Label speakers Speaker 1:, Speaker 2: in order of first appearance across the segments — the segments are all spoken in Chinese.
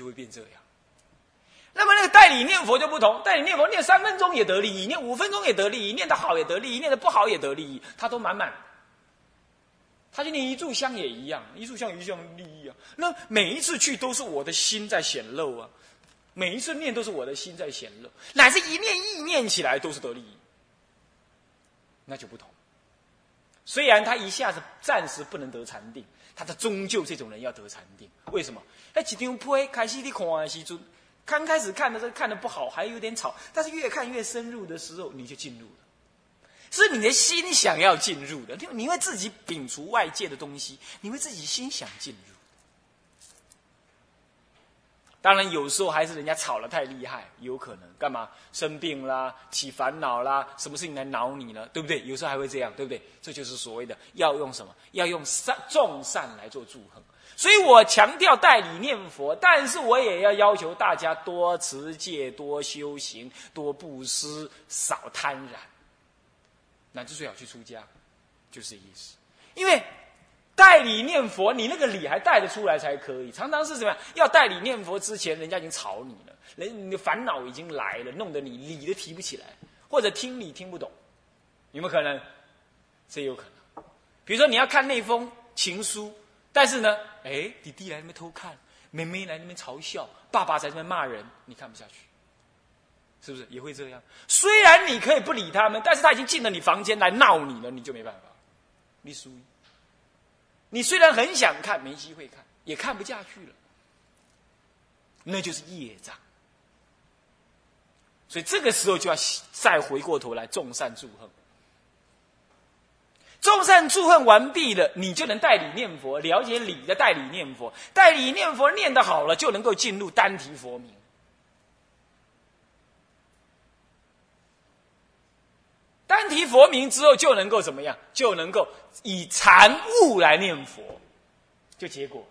Speaker 1: 就会变这样。那么那个代理念佛就不同，代理念佛念三分钟也得利益，念五分钟也得利益，念得好也得利益，念得不好也得利益，他都满满。他就念一炷香也一样，一炷香一样利益啊。那每一次去都是我的心在显露啊，每一次念都是我的心在显露，乃至一念意念起来都是得利益，那就不同。虽然他一下子暂时不能得禅定，他的终究这种人要得禅定。为什么？哎，几张铺开始你看的时候，刚开始看的时候看的不好，还有点吵，但是越看越深入的时候，你就进入了。是你的心想要进入的，你会自己摒除外界的东西，你会自己心想进入。当然，有时候还是人家吵得太厉害，有可能干嘛生病啦、起烦恼啦，什么事情来恼你呢？对不对？有时候还会这样，对不对？这就是所谓的要用什么？要用善众善来做祝贺。所以我强调代理念佛，但是我也要要求大家多持戒、多修行、多布施、少贪婪。那就最好去出家，就是这意思。因为代理念佛，你那个理还带得出来才可以。常常是什么样？要代理念佛之前，人家已经吵你了，人你的烦恼已经来了，弄得你理都提不起来，或者听理听不懂，有没有可能？这有可能。比如说你要看那封情书，但是呢，哎，弟弟来那边偷看，妹妹来那边嘲笑，爸爸在那边骂人，你看不下去。是不是也会这样？虽然你可以不理他们，但是他已经进了你房间来闹你了，你就没办法。你输。你虽然很想看，没机会看，也看不下去了。那就是业障。所以这个时候就要再回过头来众善祝贺。众善祝贺完毕了，你就能代理念佛，了解理的代理念佛，代理念佛念得好了，就能够进入单提佛名。单提佛名之后，就能够怎么样？就能够以禅悟来念佛，就结果，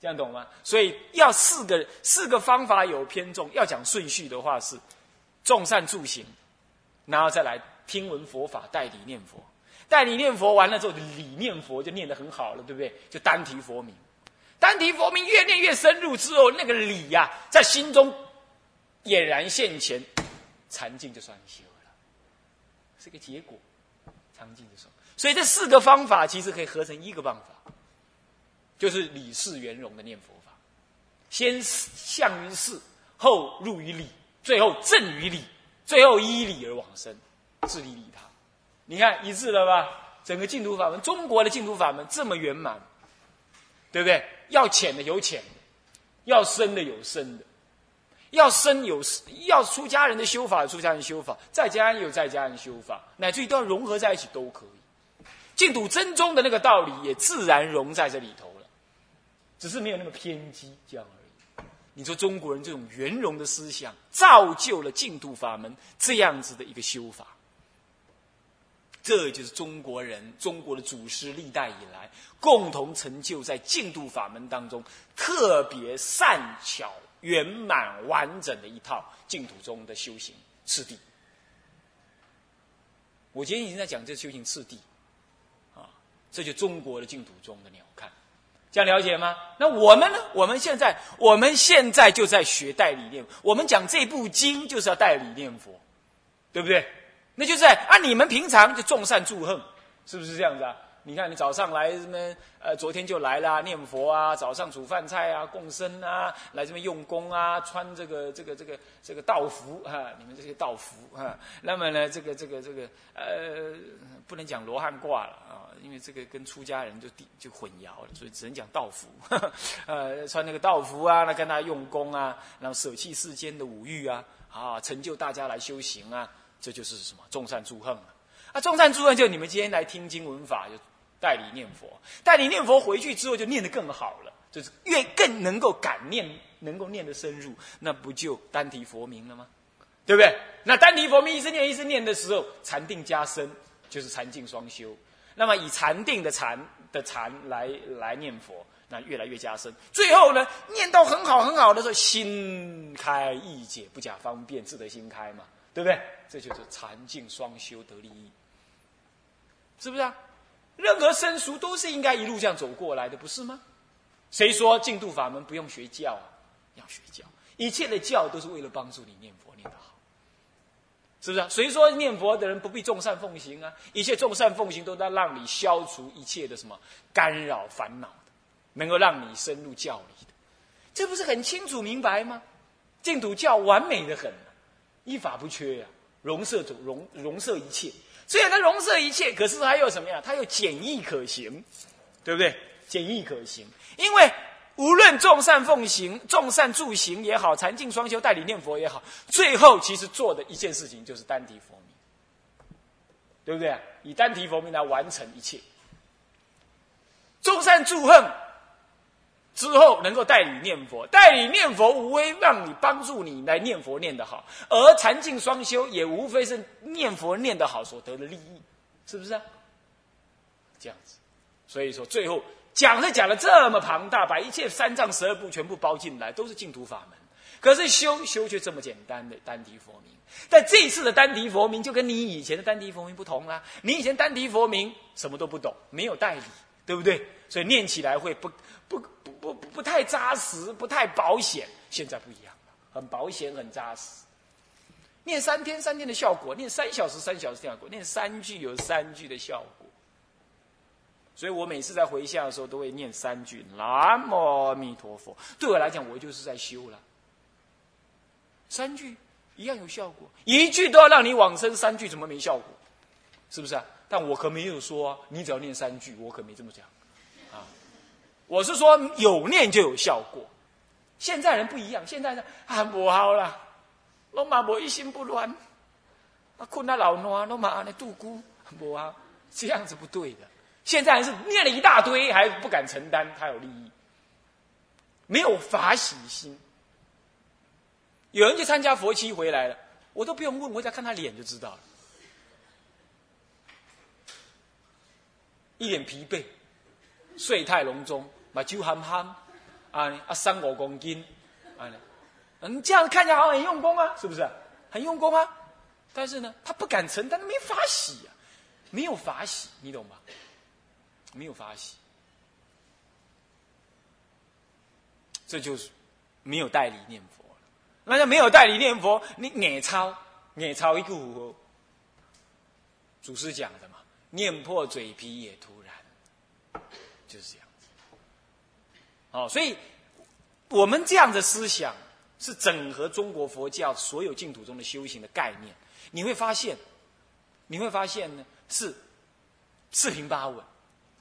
Speaker 1: 这样懂吗？所以要四个四个方法有偏重。要讲顺序的话是，众善助行，然后再来听闻佛法，代理念佛。代理念佛完了之后，理念佛就念得很好了，对不对？就单提佛名，单提佛名越念越深入之后，那个理呀，在心中俨然现前，禅境就算修。是个结果，常静的时候，所以这四个方法其实可以合成一个办法，就是理事圆融的念佛法。先向于事，后入于理，最后正于理，最后依理而往生，自利利他。你看一致了吧？整个净土法门，中国的净土法门这么圆满，对不对？要浅的有浅的，要深的有深的。要生有要出家人的修法，出家人修法；在家人有在家人修法，乃至于都要融合在一起都可以。净土真宗的那个道理也自然融在这里头了，只是没有那么偏激这样而已。你说中国人这种圆融的思想，造就了净土法门这样子的一个修法，这就是中国人、中国的祖师历代以来共同成就在净土法门当中特别善巧。圆满完整的一套净土中的修行次第。我今天已经在讲这修行次第，啊，这就中国的净土中的鸟瞰，这样了解吗？那我们呢？我们现在，我们现在就在学代理念，我们讲这部经就是要代理念佛，对不对？那就是啊，你们平常就众善祝贺，是不是这样子啊？你看，你早上来什么？呃，昨天就来了念佛啊，早上煮饭菜啊，供僧啊，来这边用功啊，穿这个这个这个这个道服啊，你们这些道服啊。那么呢，这个这个这个呃，不能讲罗汉挂了啊，因为这个跟出家人就就混淆了，所以只能讲道服。呃，穿那个道服啊，那跟他用功啊，然后舍弃世间的五欲啊，啊，成就大家来修行啊，这就是什么众善诸恨啊。啊，众善诸恨就你们今天来听经闻法就。代理念佛，代理念佛回去之后就念得更好了，就是越更能够感念，能够念得深入，那不就单提佛名了吗？对不对？那单提佛名一直念一直念的时候，禅定加深，就是禅净双修。那么以禅定的禅的禅来来念佛，那越来越加深。最后呢，念到很好很好的时候，心开意解，不假方便，自得心开嘛，对不对？这就是禅净双修得利益，是不是啊？任何生疏都是应该一路这样走过来的，不是吗？谁说净土法门不用学教啊？要学教，一切的教都是为了帮助你念佛念得好，是不是啊？谁说念佛的人不必众善奉行啊？一切众善奉行都在让你消除一切的什么干扰烦恼的，能够让你深入教理的，这不是很清楚明白吗？净土教完美的很，一法不缺呀，容摄主容容摄一切。虽然它容摄一切，可是它又什么呀？它又简易可行，对不对？简易可行，因为无论众善奉行、众善助行也好，禅净双修、代理念佛也好，最后其实做的一件事情就是单提佛名，对不对？以单提佛名来完成一切。众善助恨之后，能够代理念佛，代理念佛无非让你帮助你来念佛念得好，而禅净双修也无非是念佛念得好所得的利益，是不是啊？这样子，所以说最后讲是讲的这么庞大，把一切三藏十二部全部包进来，都是净土法门。可是修修却这么简单的单提佛名，但这一次的单提佛名就跟你以前的单提佛名不同啦。你以前单提佛名什么都不懂，没有代理，对不对？所以念起来会不不不不不太扎实，不太保险。现在不一样了，很保险，很扎实。念三天三天的效果，念三小时三小时的效果，念三句有三句的效果。所以我每次在回向的时候，都会念三句“南无阿弥陀佛”。对我来讲，我就是在修了。三句一样有效果，一句都要让你往生，三句怎么没效果？是不是啊？但我可没有说你只要念三句，我可没这么讲。我是说有念就有效果。现在人不一样，现在人啊不好了，罗马我一心不乱，啊困他老暖，罗马那度孤不好，这样子不对的。现在是念了一大堆，还不敢承担，他有利益，没有法喜心。有人去参加佛七回来了，我都不用问，我只要看他脸就知道了，一脸疲惫，睡态隆中，把酒憨憨，啊啊三五公斤，啊，你，这样看起来好像很用功啊，是不是？很用功啊，但是呢，他不敢承担，没法喜啊，没有法喜，你懂吗？没有法喜，这就是没有代理念佛。那就没有代理念佛，你眼抄眼抄一个符祖师讲的嘛，念破嘴皮也突然，就是这样。哦，所以我们这样的思想是整合中国佛教所有净土中的修行的概念。你会发现，你会发现呢，是四平八稳。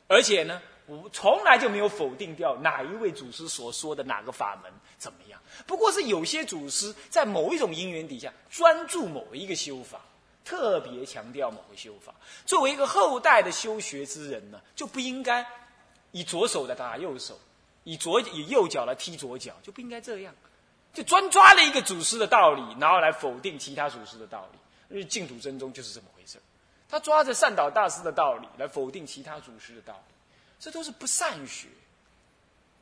Speaker 1: 而且呢，我从来就没有否定掉哪一位祖师所说的哪个法门怎么样。不过是有些祖师在某一种因缘底下专注某一个修法，特别强调某个修法。作为一个后代的修学之人呢，就不应该以左手来打右手，以左以右脚来踢左脚，就不应该这样。就专抓了一个祖师的道理，然后来否定其他祖师的道理。因为净土真宗就是这么回事。他抓着善导大师的道理来否定其他祖师的道理，这都是不善学，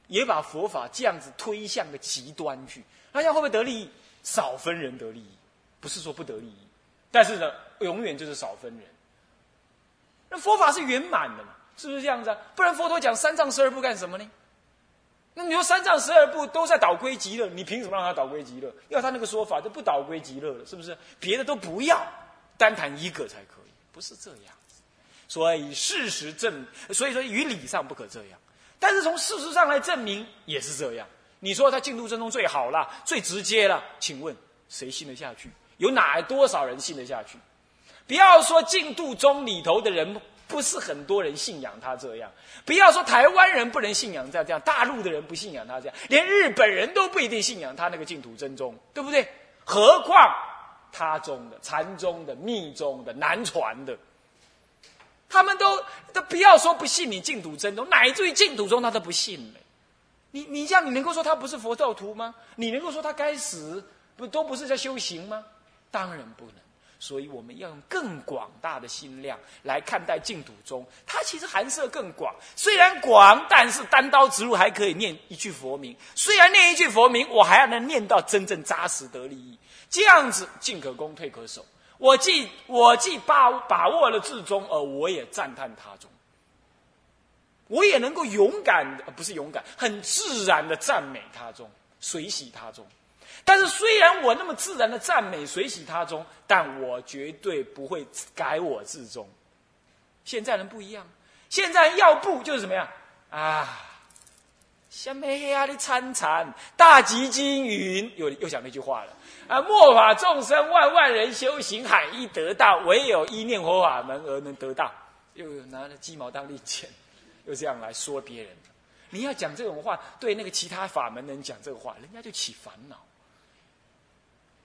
Speaker 1: 也把佛法这样子推向个极端去。那样会不会得利益？少分人得利益，不是说不得利益，但是呢，永远就是少分人。那佛法是圆满的嘛？是不是这样子啊？不然佛陀讲三藏十二部干什么呢？那你说三藏十二部都在导归极乐，你凭什么让他导归极乐？要他那个说法就不导归极乐了，是不是？别的都不要，单谈一个才可以。不是这样，所以事实证，所以说于理上不可这样，但是从事实上来证明也是这样。你说他净土真宗最好了，最直接了，请问谁信得下去？有哪多少人信得下去？不要说净土宗里头的人不是很多人信仰他这样，不要说台湾人不能信仰他这样，大陆的人不信仰他这样，连日本人都不一定信仰他那个净土真宗，对不对？何况？他宗的、禅宗的、密宗的、南传的，他们都都不要说不信你净土真宗，乃至于净土宗他都不信了。你你这样，你能够说他不是佛教徒吗？你能够说他该死？不都不是在修行吗？当然不能。所以我们要用更广大的心量来看待净土宗，它其实含摄更广。虽然广，但是单刀直入还可以念一句佛名。虽然念一句佛名，我还要能念到真正扎实得利益。这样子进可攻，退可守。我既我既把把握了至终，而我也赞叹他中。我也能够勇敢，不是勇敢，很自然的赞美他中。随喜他中。但是虽然我那么自然的赞美随喜他中，但我绝对不会改我自中。现在人不一样，现在要不就是怎么样啊？下面黑暗的参禅，大吉金云，又又讲那句话了啊！末法众生万万人修行，罕一得道，唯有一念佛法门而能得道。又拿着鸡毛当令箭，又这样来说别人。你要讲这种话，对那个其他法门人讲这个话，人家就起烦恼。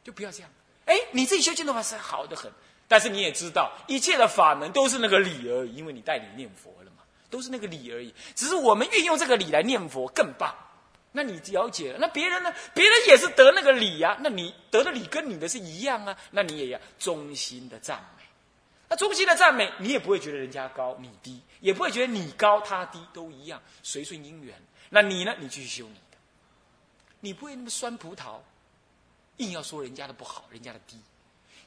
Speaker 1: 就不要这样。哎，你自己修净土法是好的很，但是你也知道，一切的法门都是那个理而已，因为你带你念佛了嘛，都是那个理而已。只是我们运用这个理来念佛更棒。那你了解了，那别人呢？别人也是得那个理呀。那你得的理跟你的是一样啊，那你也要衷心的赞美。那衷心的赞美，你也不会觉得人家高你低，也不会觉得你高他低，都一样，随顺因缘。那你呢？你继续修你的，你不会那么酸葡萄。硬要说人家的不好，人家的低，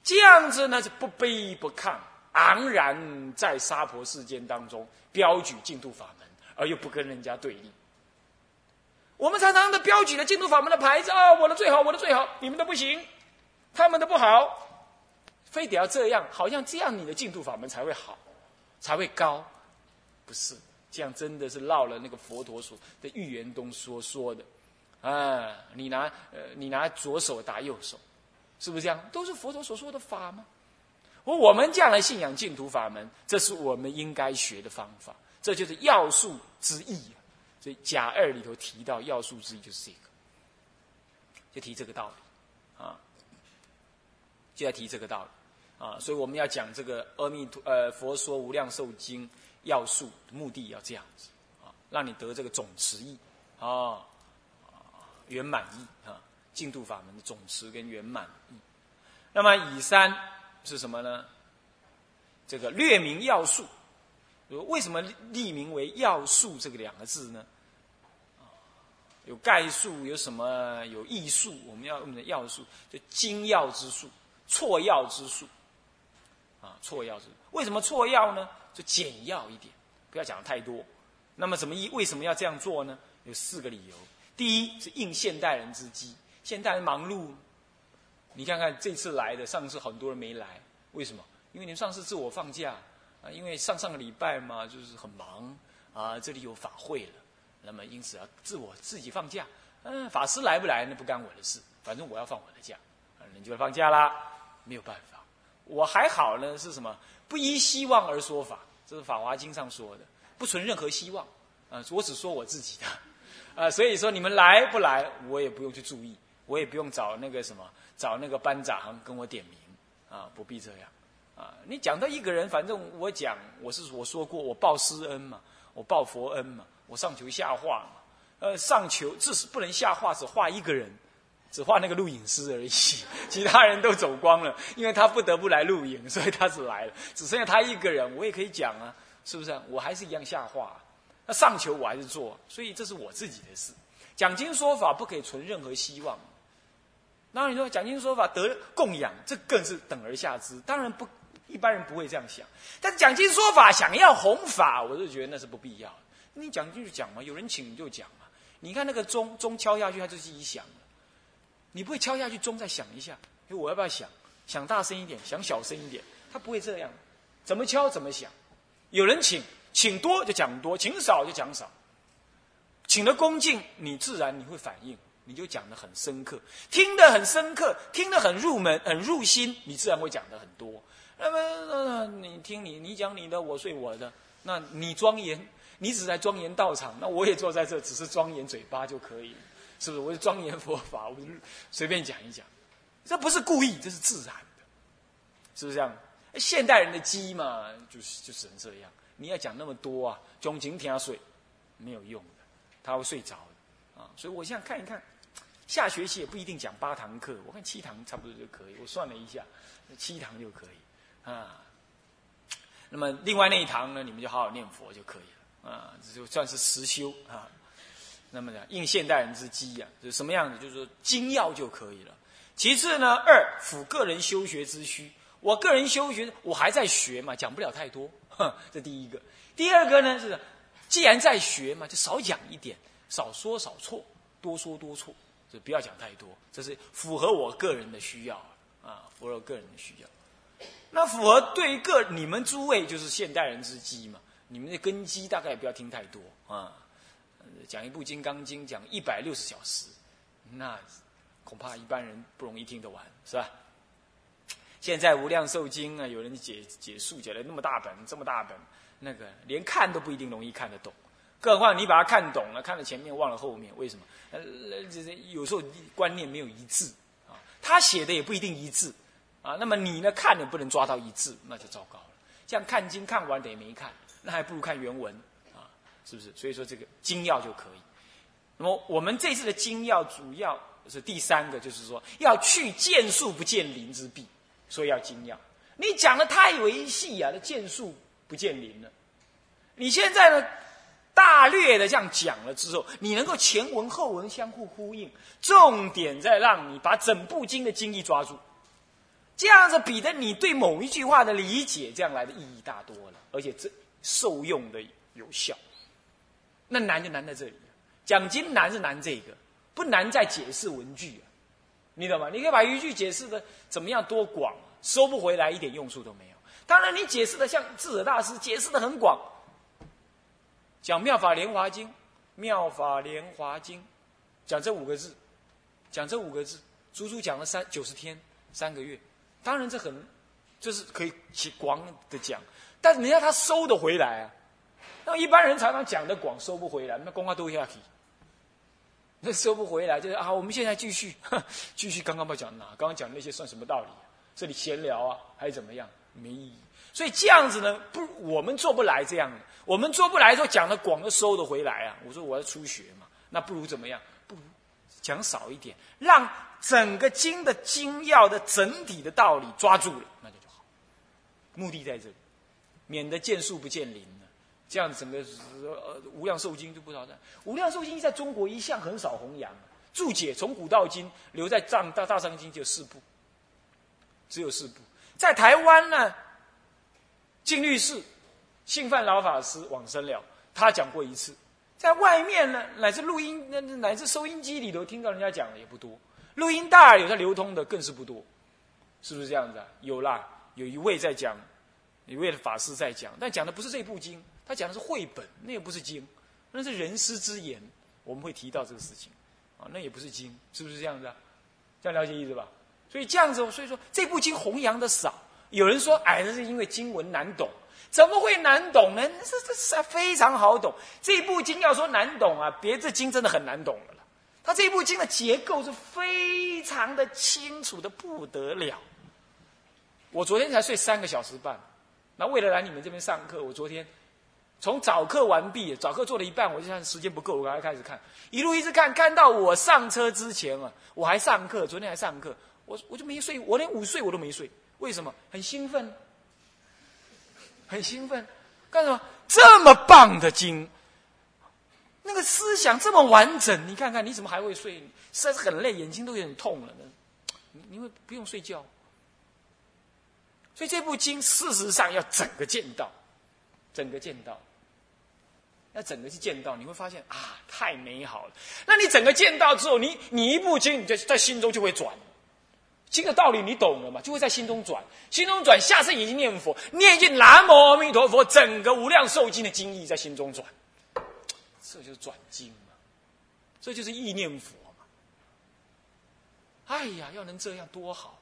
Speaker 1: 这样子呢是不卑不亢，昂然在娑婆世间当中标举净土法门，而又不跟人家对立。我们常常的标举了净土法门的牌子啊，我的最好，我的最好，你们的不行，他们的不好，非得要这样，好像这样你的净土法门才会好，才会高，不是这样，真的是绕了那个佛陀所的预言东所说的。啊，你拿呃，你拿左手打右手，是不是这样？都是佛陀所说的法吗？我我们这样来信仰净土法门，这是我们应该学的方法，这就是要素之一。所以甲二里头提到要素之一就是这个，就提这个道理啊，就要提这个道理啊。所以我们要讲这个阿弥陀呃佛说无量寿经要素目的要这样子啊，让你得这个总持意啊。圆满意啊，净土法门的总持跟圆满意。那么以三是什么呢？这个略名要素。为什么立名为要素这个两个字呢？有概述，有什么有艺术？我们要用的要素，就精要之术，错要之术。啊，错要之。为什么错要呢？就简要一点，不要讲的太多。那么怎么一为什么要这样做呢？有四个理由。第一是应现代人之机，现代人忙碌，你看看这次来的，上次很多人没来，为什么？因为你们上次自我放假。啊，因为上上个礼拜嘛，就是很忙。啊，这里有法会了，那么因此要自我自己放假。嗯，法师来不来那不干我的事，反正我要放我的假，啊你就要放假啦，没有办法。我还好呢，是什么？不依希望而说法，这是《法华经》上说的，不存任何希望。啊，我只说我自己的。啊，所以说你们来不来，我也不用去注意，我也不用找那个什么，找那个班长跟我点名，啊，不必这样，啊，你讲到一个人，反正我讲，我是我说过，我报师恩嘛，我报佛恩嘛，我上求下化嘛，呃，上求至是不能下化，只画一个人，只画那个录影师而已，其他人都走光了，因为他不得不来录影，所以他只来了，只剩下他一个人，我也可以讲啊，是不是？我还是一样下化。那上求我还是做，所以这是我自己的事。讲经说法不可以存任何希望。那你说讲经说法得供养，这更是等而下之。当然不，一般人不会这样想。但是讲经说法想要弘法，我就觉得那是不必要。你讲就讲嘛，有人请你就讲嘛。你看那个钟钟敲下去，它就自己响了。你不会敲下去，钟再响一下。哎，我要不要响？响大声一点，响小声一点？他不会这样，怎么敲怎么响。有人请。请多就讲多，请少就讲少。请的恭敬，你自然你会反应，你就讲的很深刻，听得很深刻，听得很入门、很入心，你自然会讲的很多。那么，你听你，你讲你的，我睡我的。那你庄严，你只在庄严道场，那我也坐在这，只是庄严嘴巴就可以，是不是？我就庄严佛法，我就随便讲一讲，这不是故意，这是自然的，是不是这样？现代人的机嘛，就是就只能这样。你要讲那么多啊，钟情听睡，没有用的，他会睡着的啊。所以我想看一看，下学期也不一定讲八堂课，我看七堂差不多就可以。我算了一下，七堂就可以啊。那么另外那一堂呢，你们就好好念佛就可以了啊，这就算是实修啊。那么呢，应现代人之机啊，就什么样子，就是说精要就可以了。其次呢，二辅个人修学之需，我个人修学，我还在学嘛，讲不了太多。哼，这第一个，第二个呢是，既然在学嘛，就少讲一点，少说少错，多说多错，就不要讲太多，这是符合我个人的需要啊，符合我个人的需要。那符合对于个你们诸位就是现代人之机嘛，你们的根基大概也不要听太多啊。讲一部《金刚经》讲一百六十小时，那恐怕一般人不容易听得完，是吧？现在《无量寿经》啊，有人解解述解了那么大本，这么大本，那个连看都不一定容易看得懂，更何况你把它看懂了，看了前面忘了后面，为什么？呃，就是有时候观念没有一致啊，他写的也不一定一致啊。那么你呢，看也不能抓到一致，那就糟糕了。这样看经看完等于没看，那还不如看原文啊。是不是？所以说这个精要就可以。那么我们这次的精要主要是第三个，就是说要去见树不见林之弊，所以要精要。你讲的太维细啊，那见树不见林了。你现在呢，大略的这样讲了之后，你能够前文后文相互呼应，重点在让你把整部经的精义抓住，这样子比的你对某一句话的理解，这样来的意义大多了，而且这受用的有效。那难就难在这里，讲经难是难这个，不难在解释文句啊，你懂吗？你可以把语句解释的怎么样多广，收不回来一点用处都没有。当然，你解释的像智者大师解释的很广，讲《妙法莲华经》，《妙法莲华经》，讲这五个字，讲这五个字，足足讲了三九十天三个月。当然这很，这是可以广的讲，但是你要他收得回来啊。那一般人常常讲的广收不回来，那公话都下去，那收不回来就是啊，我们现在继续继续刚刚不讲哪，刚刚讲那些算什么道理？这里闲聊啊，还是怎么样？没意义。所以这样子呢，不，我们做不来这样的，我们做不来说讲的广都收得回来啊。我说我要初学嘛，那不如怎么样？不如讲少一点，让整个经的精要的整体的道理抓住了，那就就好。目的在这里，免得见树不见林。这样整个呃无量寿经就不少的。无量寿经在中国一向很少弘扬，注解从古到今留在藏大大藏经就四部，只有四部。在台湾呢，净律寺信范老法师往生了，他讲过一次。在外面呢，乃至录音乃乃至收音机里头听到人家讲的也不多，录音带有在流通的更是不多，是不是这样子啊？有啦，有一位在讲，一位的法师在讲，但讲的不是这部经。他讲的是绘本，那也不是经，那是人师之言。我们会提到这个事情，啊，那也不是经，是不是这样子啊？这样了解意思吧？所以这样子，所以说这部经弘扬的少。有人说，哎，那是因为经文难懂，怎么会难懂呢？这这是非常好懂。这部经要说难懂啊，别的经真的很难懂了。他这部经的结构是非常的清楚的不得了。我昨天才睡三个小时半，那为了来你们这边上课，我昨天。从早课完毕，早课做了一半，我就看时间不够，我赶快开始看，一路一直看，看到我上车之前啊，我还上课，昨天还上课，我我就没睡，我连午睡我都没睡，为什么？很兴奋，很兴奋，干什么？这么棒的经，那个思想这么完整，你看看你怎么还会睡？实在是很累，眼睛都有点痛了呢。你你会不用睡觉？所以这部经事实上要整个见到，整个见到。要整个去见到，你会发现啊，太美好了。那你整个见到之后，你你一部经，你在在心中就会转，经的道理你懂了嘛？就会在心中转，心中转，下次已经念佛，念一句南无阿弥陀佛，整个无量寿经的经义在心中转，这就是转经嘛，这就是意念佛嘛。哎呀，要能这样多好，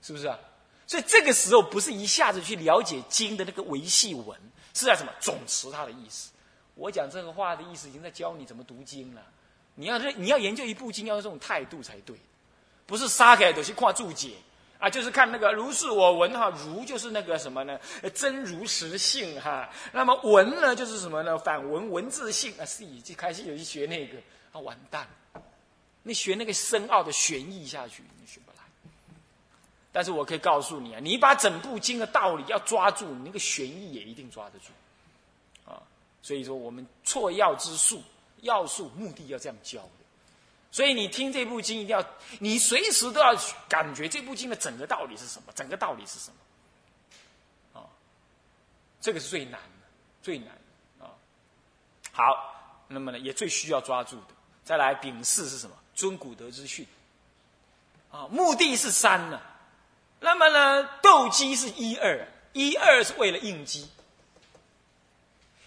Speaker 1: 是不是啊？所以这个时候不是一下子去了解经的那个维系文，是在什么总持它的意思。我讲这个话的意思，已经在教你怎么读经了。你要是你要研究一部经，要用这种态度才对，不是杀开都是跨注解啊，就是看那个如是我闻哈，如就是那个什么呢？真如实性哈。那么闻呢，就是什么呢？反文文字性啊，是已经开始有去学那个啊，完蛋！你学那个深奥的玄义下去，你学不来。但是我可以告诉你啊，你把整部经的道理要抓住，你那个玄义也一定抓得住。啊所以说，我们错要之术，要术目的要这样教的。所以你听这部经，一定要你随时都要感觉这部经的整个道理是什么，整个道理是什么。啊，这个是最难的，最难啊。好，那么呢，也最需要抓住的。再来，丙四是什么？尊古德之训。啊，目的是三呢。那么呢，斗鸡是一二，一二是为了应激。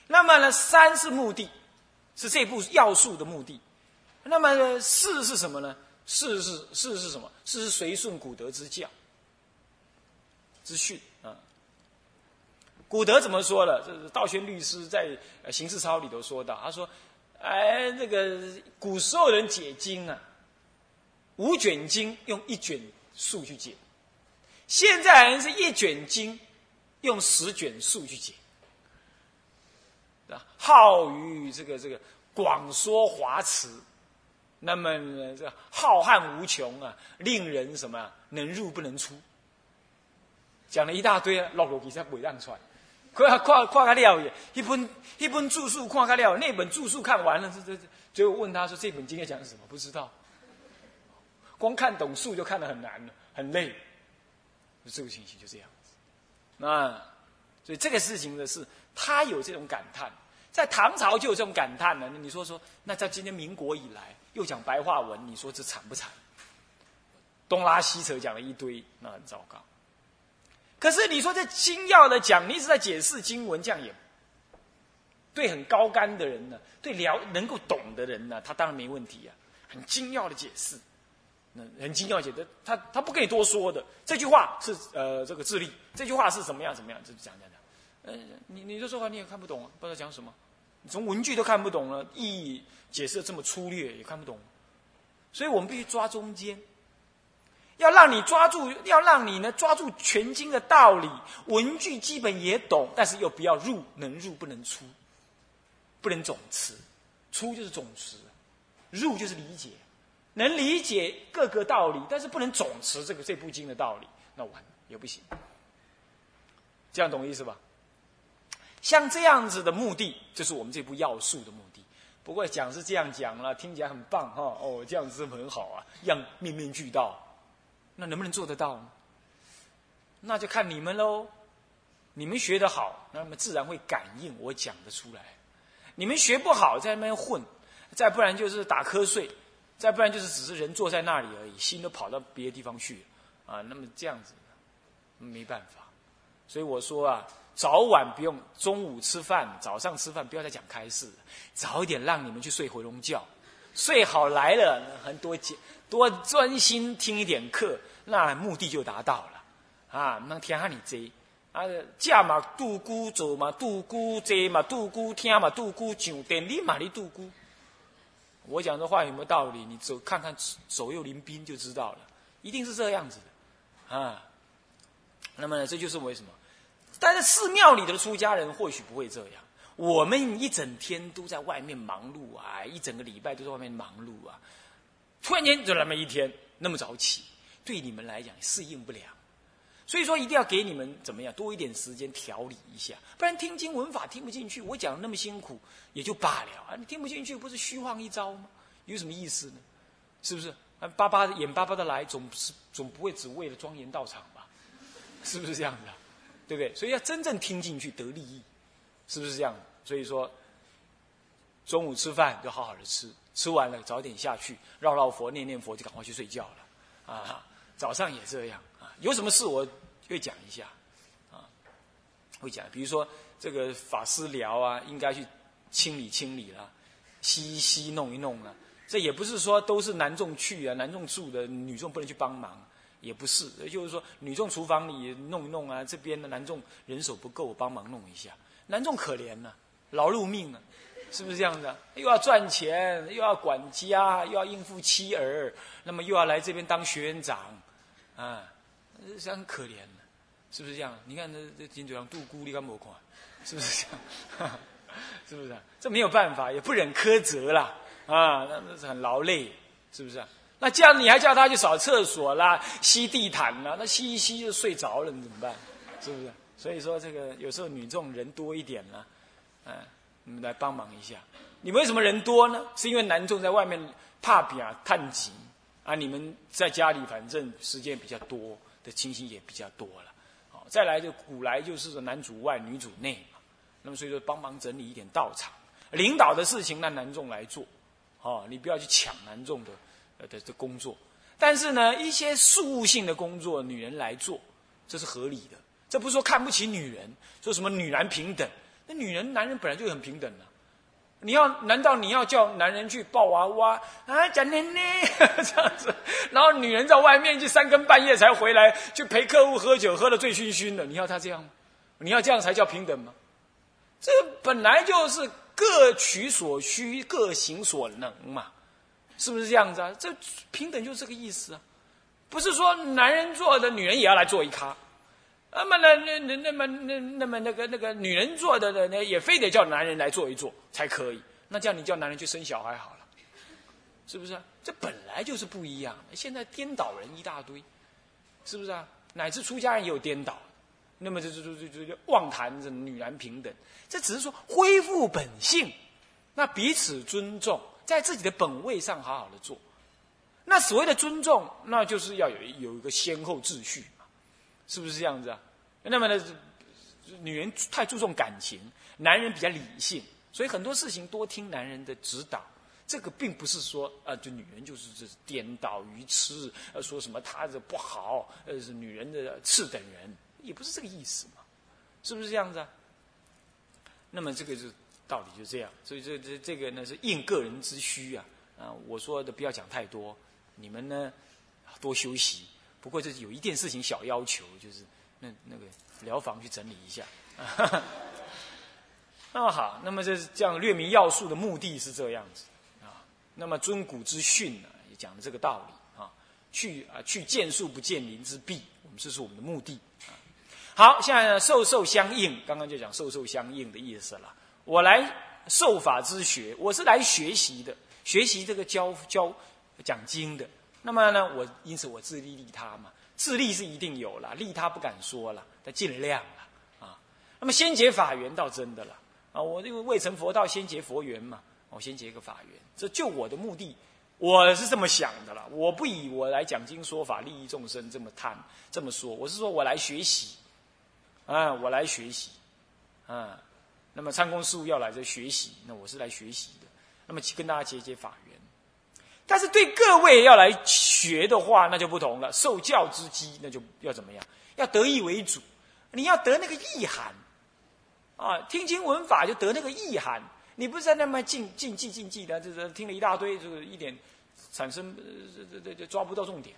Speaker 1: 那么呢，三是目的，是这部要素的目的。那么呢四是什么呢？四是四是什么？四是随顺古德之教之训啊。古德怎么说的？这是道宣律师在《刑事操》里头说到，他说：“哎，那个古时候人解经啊。”五卷经用一卷数去解，现在人是一卷经用十卷数去解，啊，好于这个这个广说华辞，那么这浩瀚无穷啊，令人什么能入不能出，讲了一大堆啊，落落其实不让出来，看看看个了也，一本一本著述看个了，那本著述看完了，这这这最后问他说这本经要讲什么？不知道。光看懂数就看得很难了，很累。这个情形就这样子。那所以这个事情呢，是他有这种感叹，在唐朝就有这种感叹呢。你说说，那在今天民国以来又讲白话文，你说这惨不惨？东拉西扯讲了一堆，那很糟糕。可是你说这精要的讲，你一直在解释经文，这样也对很高干的人呢，对了能够懂的人呢，他当然没问题呀。很精要的解释。很精要解的，他他不跟你多说的。这句话是呃这个智力，这句话是怎么样怎么样，就讲讲讲。呃，你你这说法你也看不懂啊，不知道讲什么，从文句都看不懂了，意义解释这么粗略也看不懂。所以我们必须抓中间，要让你抓住，要让你呢抓住全经的道理，文句基本也懂，但是又不要入，能入不能出，不能总词，出就是总词，入就是理解。能理解各个道理，但是不能总持这个这部经的道理，那完也不行。这样懂意思吧？像这样子的目的，就是我们这部要素的目的。不过讲是这样讲了，听起来很棒哈。哦，这样子很好啊，样面面俱到。那能不能做得到呢？那就看你们喽。你们学得好，那么自然会感应我讲得出来。你们学不好，在那边混，再不然就是打瞌睡。再不然就是只是人坐在那里而已，心都跑到别的地方去，啊，那么这样子，没办法。所以我说啊，早晚不用，中午吃饭，早上吃饭，不要再讲开示，早一点让你们去睡回笼觉，睡好来了，很多多专心听一点课，那目的就达到了，啊，能听下你这，啊，驾嘛杜姑走嘛杜姑坐嘛杜姑听嘛杜姑上电你嘛你杜姑。我讲这话有没有道理？你走看看左右邻兵就知道了，一定是这样子的，啊。那么呢，这就是为什么。但是寺庙里的出家人或许不会这样。我们一整天都在外面忙碌啊，一整个礼拜都在外面忙碌啊，突然间就那么一天那么早起，对你们来讲适应不了。所以说，一定要给你们怎么样多一点时间调理一下，不然听经文法听不进去。我讲的那么辛苦也就罢了啊，你听不进去不是虚晃一招吗？有什么意思呢？是不是？啊，巴巴的眼巴巴的来，总是总不会只为了庄严道场吧？是不是这样子？对不对？所以要真正听进去得利益，是不是这样？所以说，中午吃饭就好好的吃，吃完了早点下去绕绕佛念念佛，就赶快去睡觉了啊。早上也这样。有什么事我会讲一下，啊，会讲，比如说这个法师聊啊，应该去清理清理啦，吸一吸弄一弄啊，这也不是说都是男众去啊，男众住的，女众不能去帮忙，也不是，也就是说女众厨房里弄一弄啊，这边的男众人手不够，帮忙弄一下，男众可怜呐，劳碌命啊，是不是这样的？又要赚钱，又要管家，又要应付妻儿，那么又要来这边当学院长，啊。是很可怜的，是不是这样？你看这这金嘴上杜姑，你看没看？是不是这样？是不是？这没有办法，也不忍苛责啦，啊，那那是很劳累，是不是？那这样你还叫他去扫厕所啦、吸地毯啦，那吸一吸就睡着了，你怎么办？是不是？所以说这个有时候女众人多一点呢，啊，你们来帮忙一下。你们为什么人多呢？是因为男众在外面怕比啊探紧啊，你们在家里反正时间比较多。的情形也比较多了，好，再来就古来就是男主外女主内嘛，那么所以说帮忙整理一点道场，领导的事情让男众来做，哦，你不要去抢男众的呃的的工作。但是呢，一些事务性的工作，女人来做，这是合理的。这不是说看不起女人，说什么女男平等。那女人、男人本来就很平等的。你要难道你要叫男人去抱娃娃啊？讲奶奶 这样子，然后女人在外面去三更半夜才回来，去陪客户喝酒，喝得醉醺醺的。你要他这样吗？你要这样才叫平等吗？这本来就是各取所需，各行所能嘛，是不是这样子啊？这平等就是这个意思啊，不是说男人做的，女人也要来做一咖。那么那那那那么那那么那个那个女人做的呢，也非得叫男人来做一做才可以。那这样你叫男人去生小孩好了，是不是？这本来就是不一样的。现在颠倒人一大堆，是不是啊？乃至出家人也有颠倒。那么这这这这这妄谈这女男平等，这只是说恢复本性，那彼此尊重，在自己的本位上好好的做。那所谓的尊重，那就是要有有一个先后秩序。是不是这样子啊？那么呢，女人太注重感情，男人比较理性，所以很多事情多听男人的指导。这个并不是说啊，就女人就是这颠倒愚痴，呃，说什么他这不好，呃，是女人的次等人，也不是这个意思嘛，是不是这样子啊？那么这个是道理就这样，所以这这这个呢是应个人之需啊啊，我说的不要讲太多，你们呢多休息。不过这是有一件事情小要求，就是那那个疗房去整理一下。那么好，那么这是这样略明要素的目的是这样子啊。那么尊古之训呢，也讲了这个道理啊。去啊去见树不见林之弊，我们这是我们的目的啊。好，现在呢授受相应，刚刚就讲授受相应的意思了。我来受法之学，我是来学习的，学习这个教教讲经的。那么呢，我因此我自利利他嘛，自利是一定有了，利他不敢说了，但尽量了啊。那么先结法缘倒真的了啊，我这个未成佛道，先结佛缘嘛，我先结个法缘，这就我的目的，我是这么想的了。我不以我来讲经说法利益众生这么贪这么说，我是说我来学习啊，我来学习啊。那么参公事务要来这学习，那我是来学习的。那么跟大家结结法缘。但是对各位要来学的话，那就不同了。受教之机，那就要怎么样？要得意为主，你要得那个意涵啊！听经闻法就得那个意涵。你不是在那么禁禁忌禁忌的，就是听了一大堆，这个一点产生这这这抓不到重点，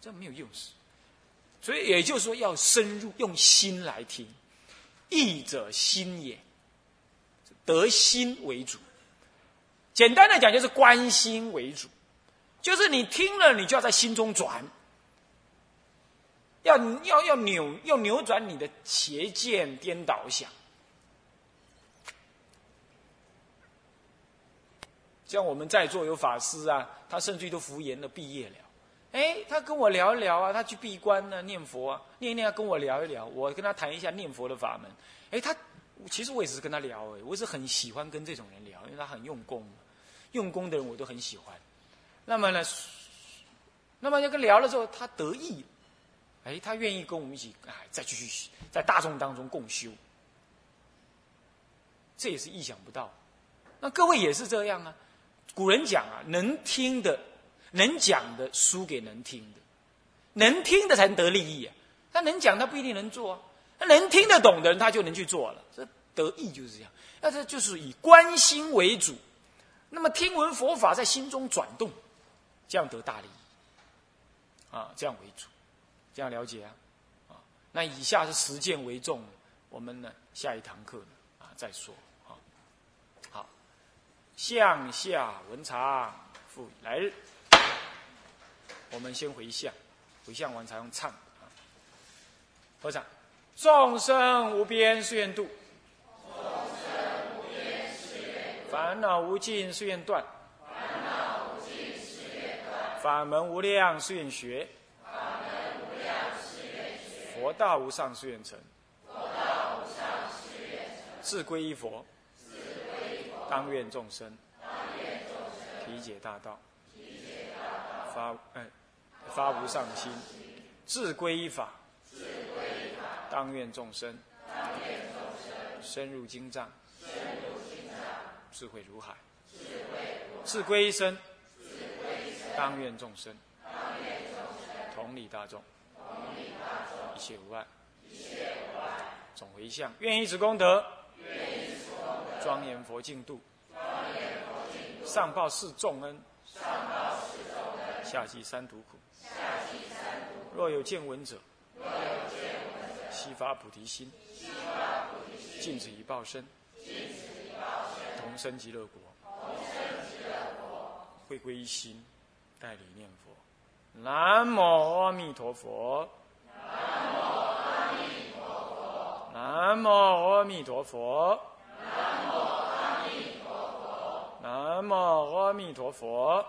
Speaker 1: 这没有用事。所以也就是说，要深入用心来听，意者心也，得心为主。简单的讲，就是观心为主，就是你听了，你就要在心中转，要要要扭，要扭转你的邪见颠倒想。像我们在座有法师啊，他甚至于都服研了，毕业了。哎，他跟我聊一聊啊，他去闭关呢，念佛啊，念一念，跟我聊一聊，我跟他谈一下念佛的法门。哎，他其实我也是跟他聊，哎，我是很喜欢跟这种人聊，因为他很用功。用功的人我都很喜欢，那么呢，那么就跟聊了之后，他得意，哎，他愿意跟我们一起，哎，再继续在大众当中共修，这也是意想不到。那各位也是这样啊。古人讲啊，能听的、能讲的输给能听的，能听的才能得利益啊。他能讲，他不一定能做啊。他能听得懂的人，他就能去做了。这得意就是这样，那这就是以关心为主。那么听闻佛法在心中转动，这样得大利益。啊，这样为主，这样了解啊，啊，那以下是实践为重，我们呢下一堂课呢啊再说。啊，好，向下文长复来日，我们先回向，回向完才用唱。啊，和尚，众生无边誓愿度。烦恼无尽，誓愿断；
Speaker 2: 烦恼无尽，誓愿断；
Speaker 1: 法门无量，誓愿学；
Speaker 2: 法门无量，誓愿学；
Speaker 1: 佛道无上，誓愿成；
Speaker 2: 佛道无上，誓愿成。
Speaker 1: 自归依佛，
Speaker 2: 自归依佛。
Speaker 1: 当愿众生，
Speaker 2: 当愿众生。
Speaker 1: 体解大道，
Speaker 2: 体解大道。
Speaker 1: 发哎，发无上心，自归依法，
Speaker 2: 自归依法。
Speaker 1: 当愿众生，
Speaker 2: 当愿众生。
Speaker 1: 深入经藏。
Speaker 2: 深入。
Speaker 1: 智慧如海，
Speaker 2: 智慧如海。
Speaker 1: 自归一生，当愿众生。同理大众，一切无碍。总回向，愿以此功德，庄严佛净土，上报四重恩，下济三途苦。若有见闻者，悉发菩提心，尽此一报身，同生极乐国。会归一心，代理念佛。南无阿弥陀佛。南无阿弥陀佛。南无阿弥陀佛。南无阿弥陀佛。